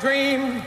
dream.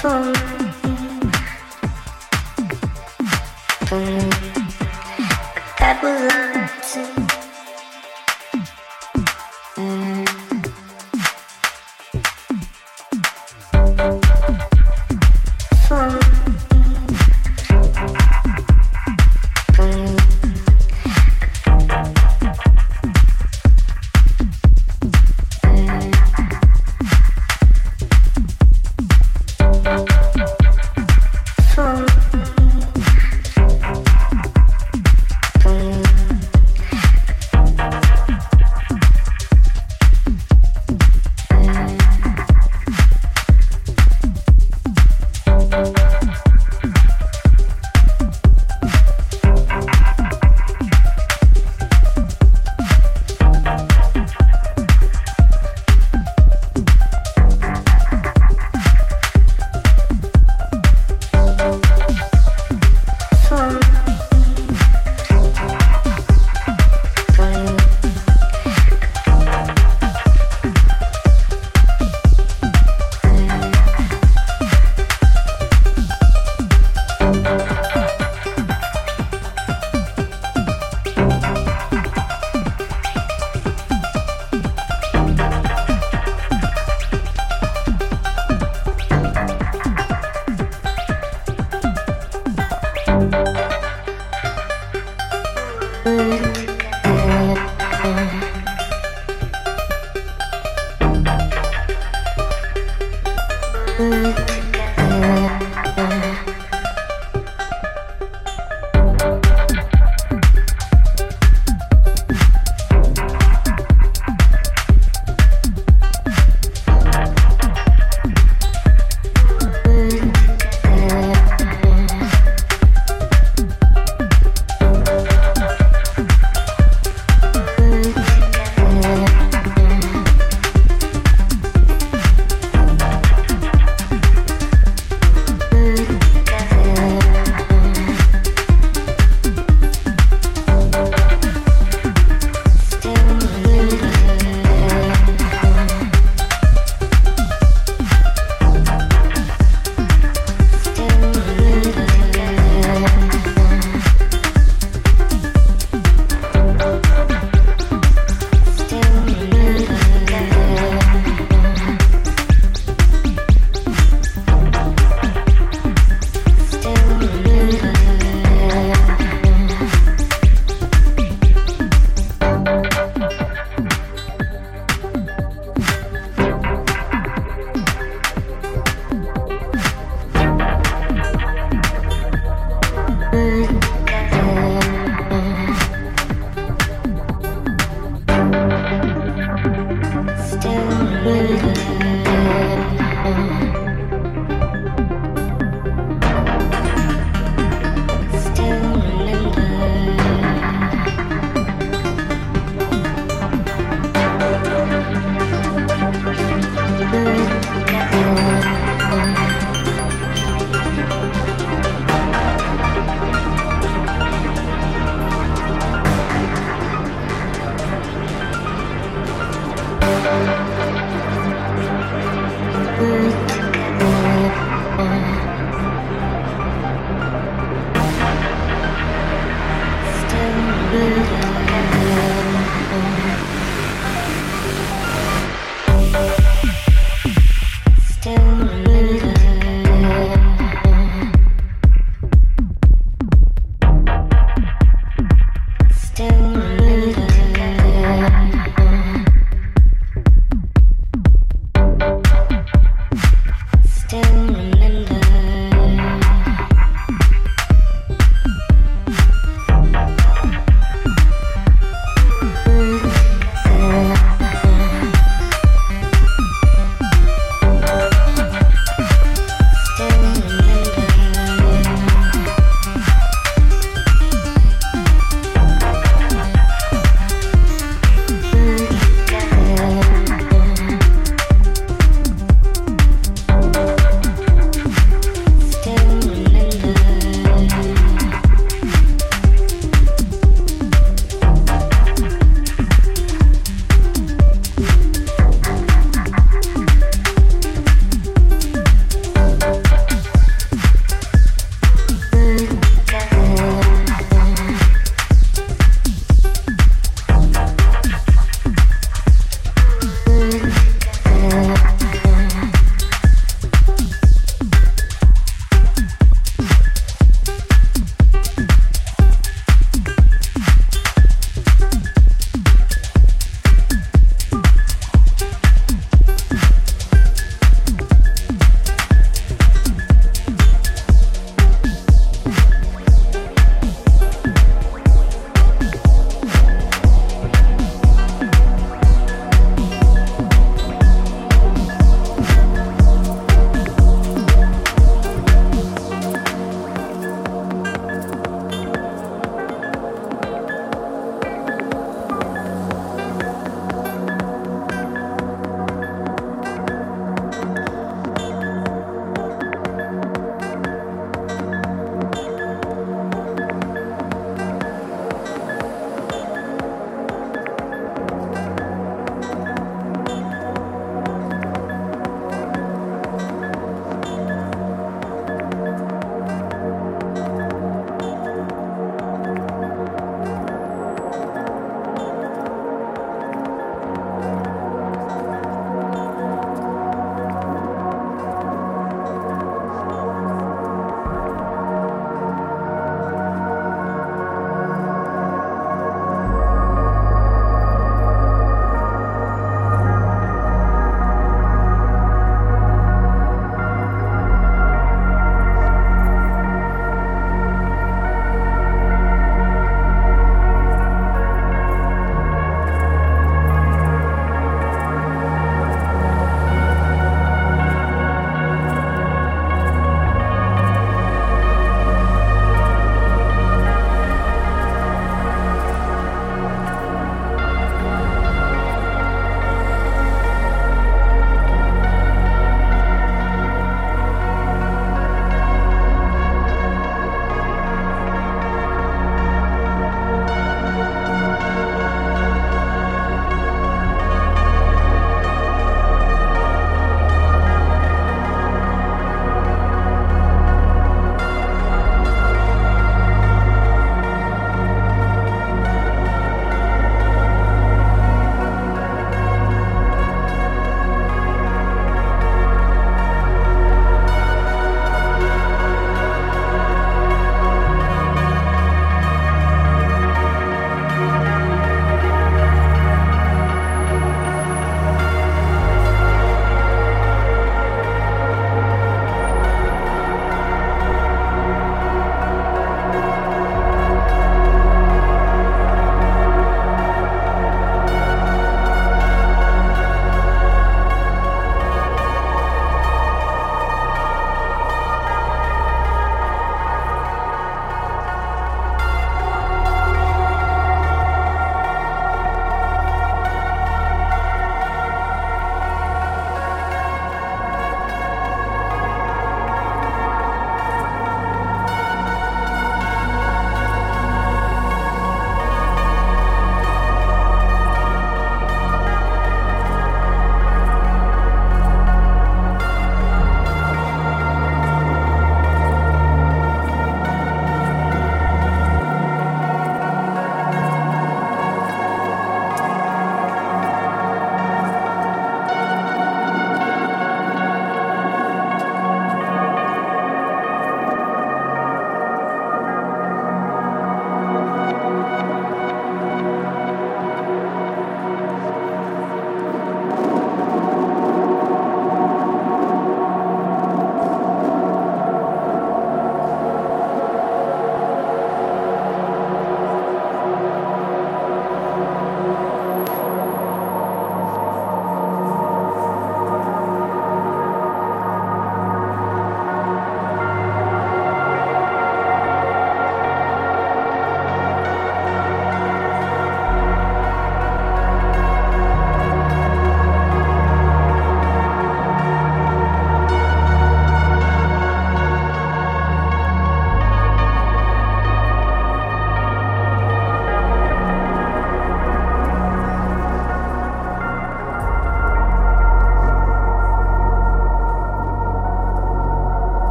sun.